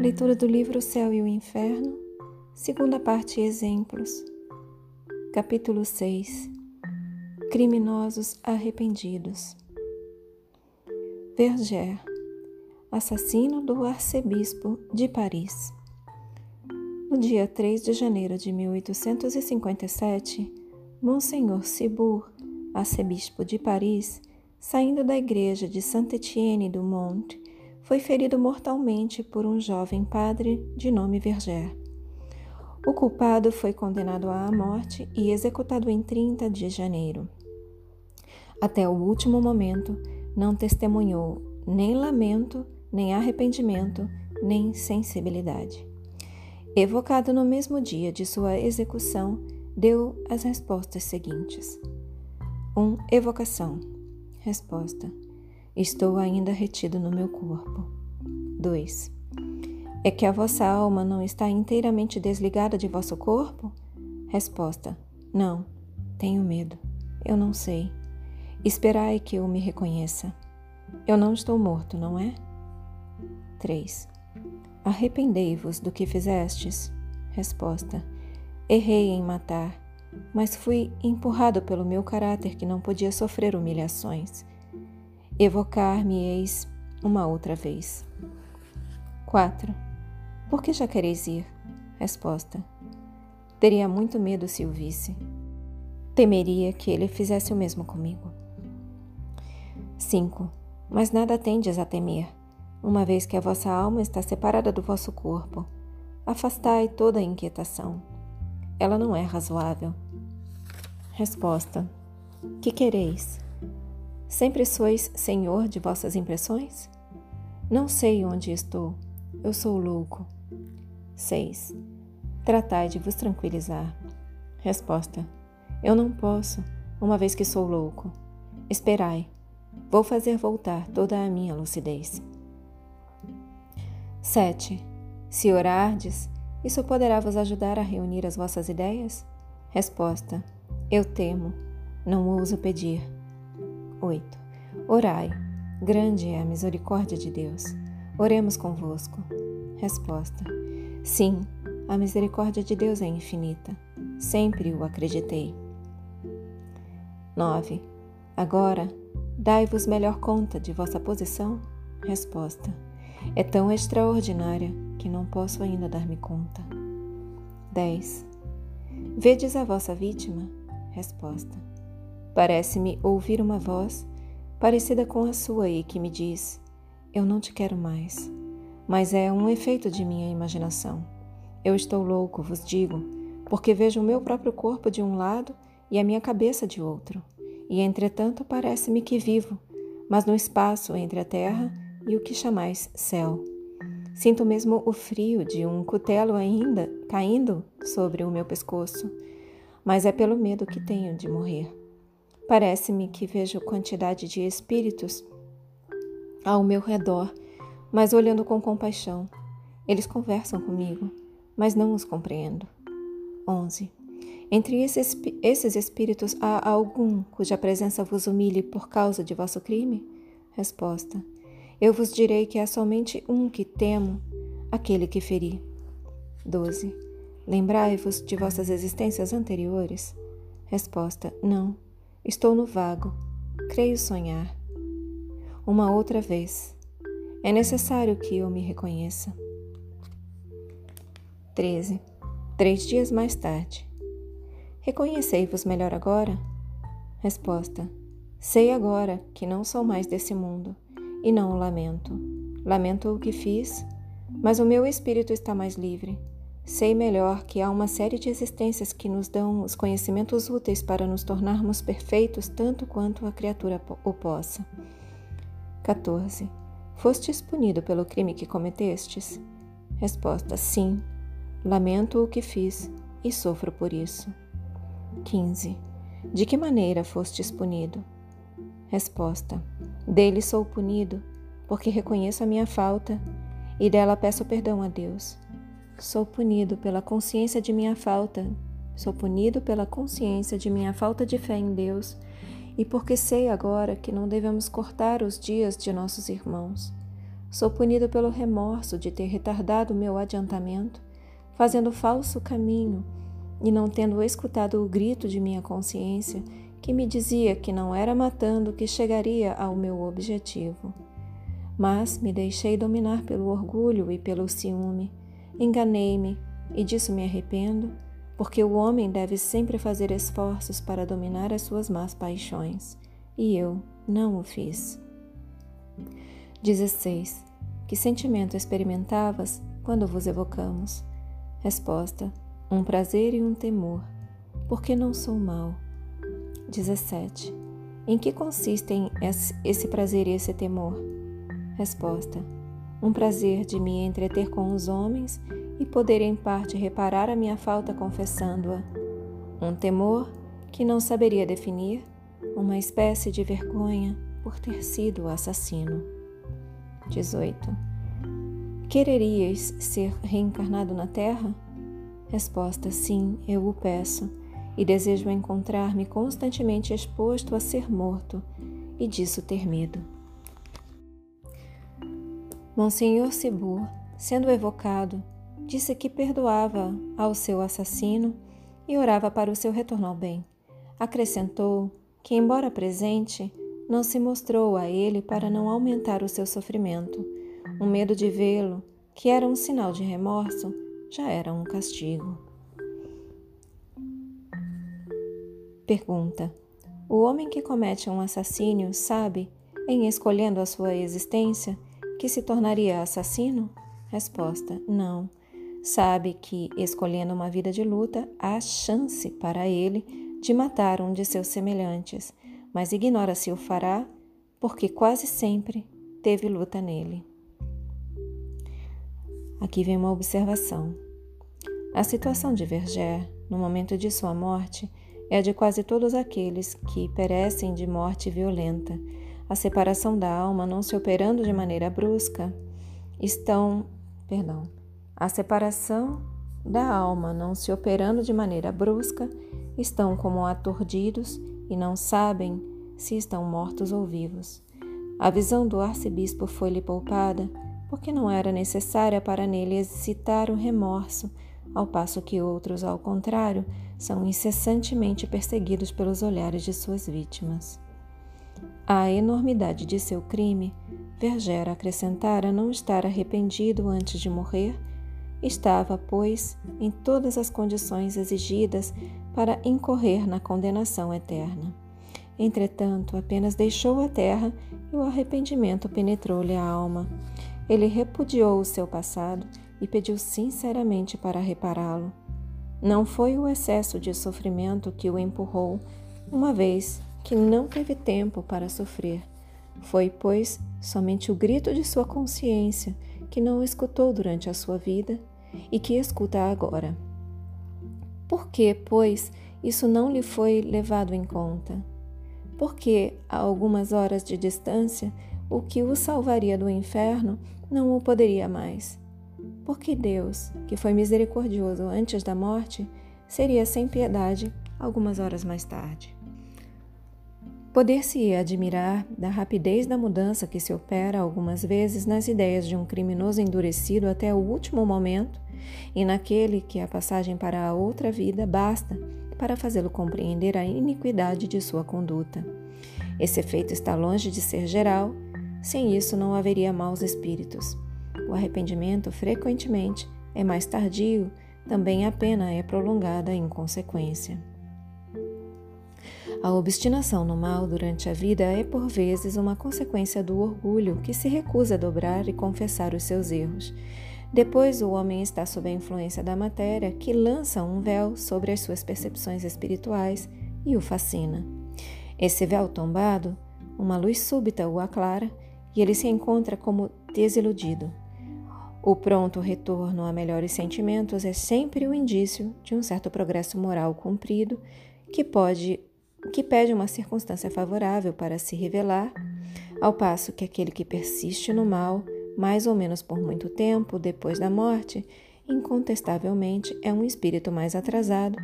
Leitura do livro O Céu e o Inferno, segunda parte Exemplos, capítulo 6 Criminosos arrependidos. Verger, assassino do arcebispo de Paris. No dia 3 de janeiro de 1857, Monsenhor Cibour, arcebispo de Paris, saindo da igreja de Saint-Étienne du Mont, foi ferido mortalmente por um jovem padre de nome Verger. O culpado foi condenado à morte e executado em 30 de janeiro. Até o último momento, não testemunhou nem lamento, nem arrependimento, nem sensibilidade. Evocado no mesmo dia de sua execução, deu as respostas seguintes: 1. Um, evocação. Resposta: Estou ainda retido no meu corpo. 2. É que a vossa alma não está inteiramente desligada de vosso corpo? Resposta: Não, tenho medo. Eu não sei. Esperai que eu me reconheça. Eu não estou morto, não é? 3. Arrependei-vos do que fizestes? Resposta: Errei em matar, mas fui empurrado pelo meu caráter que não podia sofrer humilhações evocar-me-eis uma outra vez. 4. Por que já quereis ir? Resposta. Teria muito medo se o visse. Temeria que ele fizesse o mesmo comigo. 5. Mas nada tendes a temer, uma vez que a vossa alma está separada do vosso corpo. Afastai toda a inquietação. Ela não é razoável. Resposta. Que quereis? Sempre sois senhor de vossas impressões? Não sei onde estou. Eu sou louco. 6. Tratai de vos tranquilizar. Resposta: Eu não posso, uma vez que sou louco. Esperai. Vou fazer voltar toda a minha lucidez. 7. Se orardes, isso poderá vos ajudar a reunir as vossas ideias? Resposta: Eu temo, não ouso pedir. 8. Orai. Grande é a misericórdia de Deus. Oremos convosco. Resposta: Sim, a misericórdia de Deus é infinita. Sempre o acreditei. 9. Agora, dai-vos melhor conta de vossa posição? Resposta: É tão extraordinária que não posso ainda dar-me conta. 10. Vedes a vossa vítima? Resposta: Parece-me ouvir uma voz parecida com a sua e que me diz: Eu não te quero mais. Mas é um efeito de minha imaginação. Eu estou louco, vos digo, porque vejo o meu próprio corpo de um lado e a minha cabeça de outro. E entretanto parece-me que vivo, mas no espaço entre a terra e o que chamais céu. Sinto mesmo o frio de um cutelo ainda caindo sobre o meu pescoço, mas é pelo medo que tenho de morrer. Parece-me que vejo quantidade de espíritos ao meu redor, mas olhando com compaixão. Eles conversam comigo, mas não os compreendo. 11. Entre esses, esses espíritos há algum cuja presença vos humilhe por causa de vosso crime? Resposta: Eu vos direi que há somente um que temo, aquele que feri. 12. Lembrai-vos de vossas existências anteriores? Resposta: Não. Estou no vago, creio sonhar. Uma outra vez. É necessário que eu me reconheça. 13. Três dias mais tarde. Reconhecei-vos melhor agora? Resposta: Sei agora que não sou mais desse mundo e não o lamento. Lamento o que fiz, mas o meu espírito está mais livre Sei melhor que há uma série de existências que nos dão os conhecimentos úteis para nos tornarmos perfeitos tanto quanto a criatura o possa. 14. Fostes punido pelo crime que cometestes? Resposta: Sim. Lamento o que fiz e sofro por isso. 15. De que maneira fostes punido? Resposta: Dele sou punido, porque reconheço a minha falta e dela peço perdão a Deus. Sou punido pela consciência de minha falta. Sou punido pela consciência de minha falta de fé em Deus e porque sei agora que não devemos cortar os dias de nossos irmãos. sou punido pelo remorso de ter retardado meu adiantamento, fazendo falso caminho e não tendo escutado o grito de minha consciência que me dizia que não era matando que chegaria ao meu objetivo. Mas me deixei dominar pelo orgulho e pelo ciúme. Enganei-me e disso me arrependo, porque o homem deve sempre fazer esforços para dominar as suas más paixões, e eu não o fiz. 16. Que sentimento experimentavas quando vos evocamos? Resposta: Um prazer e um temor, porque não sou mau. 17. Em que consistem esse prazer e esse temor? Resposta: Um prazer de me entreter com os homens e poder em parte reparar a minha falta confessando-a. Um temor que não saberia definir, uma espécie de vergonha por ter sido o assassino. 18. Quererias ser reencarnado na Terra? Resposta: Sim, eu o peço, e desejo encontrar-me constantemente exposto a ser morto, e disso ter medo. Monsenhor Cibur, sendo evocado, disse que perdoava ao seu assassino e orava para o seu retorno ao bem. Acrescentou que, embora presente, não se mostrou a ele para não aumentar o seu sofrimento o medo de vê-lo, que era um sinal de remorso, já era um castigo. Pergunta: O homem que comete um assassínio sabe, em escolhendo a sua existência, que se tornaria assassino? Resposta: Não. Sabe que, escolhendo uma vida de luta, há chance para ele de matar um de seus semelhantes, mas ignora se o fará, porque quase sempre teve luta nele. Aqui vem uma observação. A situação de Verger, no momento de sua morte, é a de quase todos aqueles que perecem de morte violenta. A separação da alma não se operando de maneira brusca, estão, perdão, a separação da alma não se operando de maneira brusca, estão como aturdidos e não sabem se estão mortos ou vivos. A visão do arcebispo foi-lhe poupada porque não era necessária para nele excitar o remorso, ao passo que outros, ao contrário, são incessantemente perseguidos pelos olhares de suas vítimas. A enormidade de seu crime, Verger acrescentara não estar arrependido antes de morrer, estava, pois, em todas as condições exigidas para incorrer na condenação eterna. Entretanto, apenas deixou a terra e o arrependimento penetrou-lhe a alma. Ele repudiou o seu passado e pediu sinceramente para repará-lo. Não foi o excesso de sofrimento que o empurrou, uma vez que não teve tempo para sofrer. Foi, pois, somente o grito de sua consciência que não escutou durante a sua vida e que escuta agora. Por que, pois, isso não lhe foi levado em conta? Porque, a algumas horas de distância, o que o salvaria do inferno não o poderia mais. Porque Deus, que foi misericordioso antes da morte, seria sem piedade algumas horas mais tarde. Poder-se admirar da rapidez da mudança que se opera algumas vezes nas ideias de um criminoso endurecido até o último momento e naquele que a passagem para a outra vida basta para fazê-lo compreender a iniquidade de sua conduta. Esse efeito está longe de ser geral sem isso, não haveria maus espíritos. O arrependimento frequentemente é mais tardio, também a pena é prolongada em consequência. A obstinação no mal durante a vida é por vezes uma consequência do orgulho que se recusa a dobrar e confessar os seus erros. Depois, o homem está sob a influência da matéria que lança um véu sobre as suas percepções espirituais e o fascina. Esse véu tombado, uma luz súbita o aclara e ele se encontra como desiludido. O pronto retorno a melhores sentimentos é sempre o indício de um certo progresso moral cumprido que pode que pede uma circunstância favorável para se revelar, ao passo que aquele que persiste no mal, mais ou menos por muito tempo depois da morte, incontestavelmente é um espírito mais atrasado,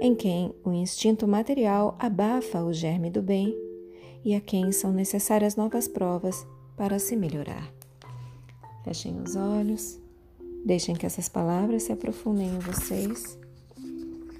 em quem o instinto material abafa o germe do bem e a quem são necessárias novas provas para se melhorar. Fechem os olhos. Deixem que essas palavras se aprofundem em vocês.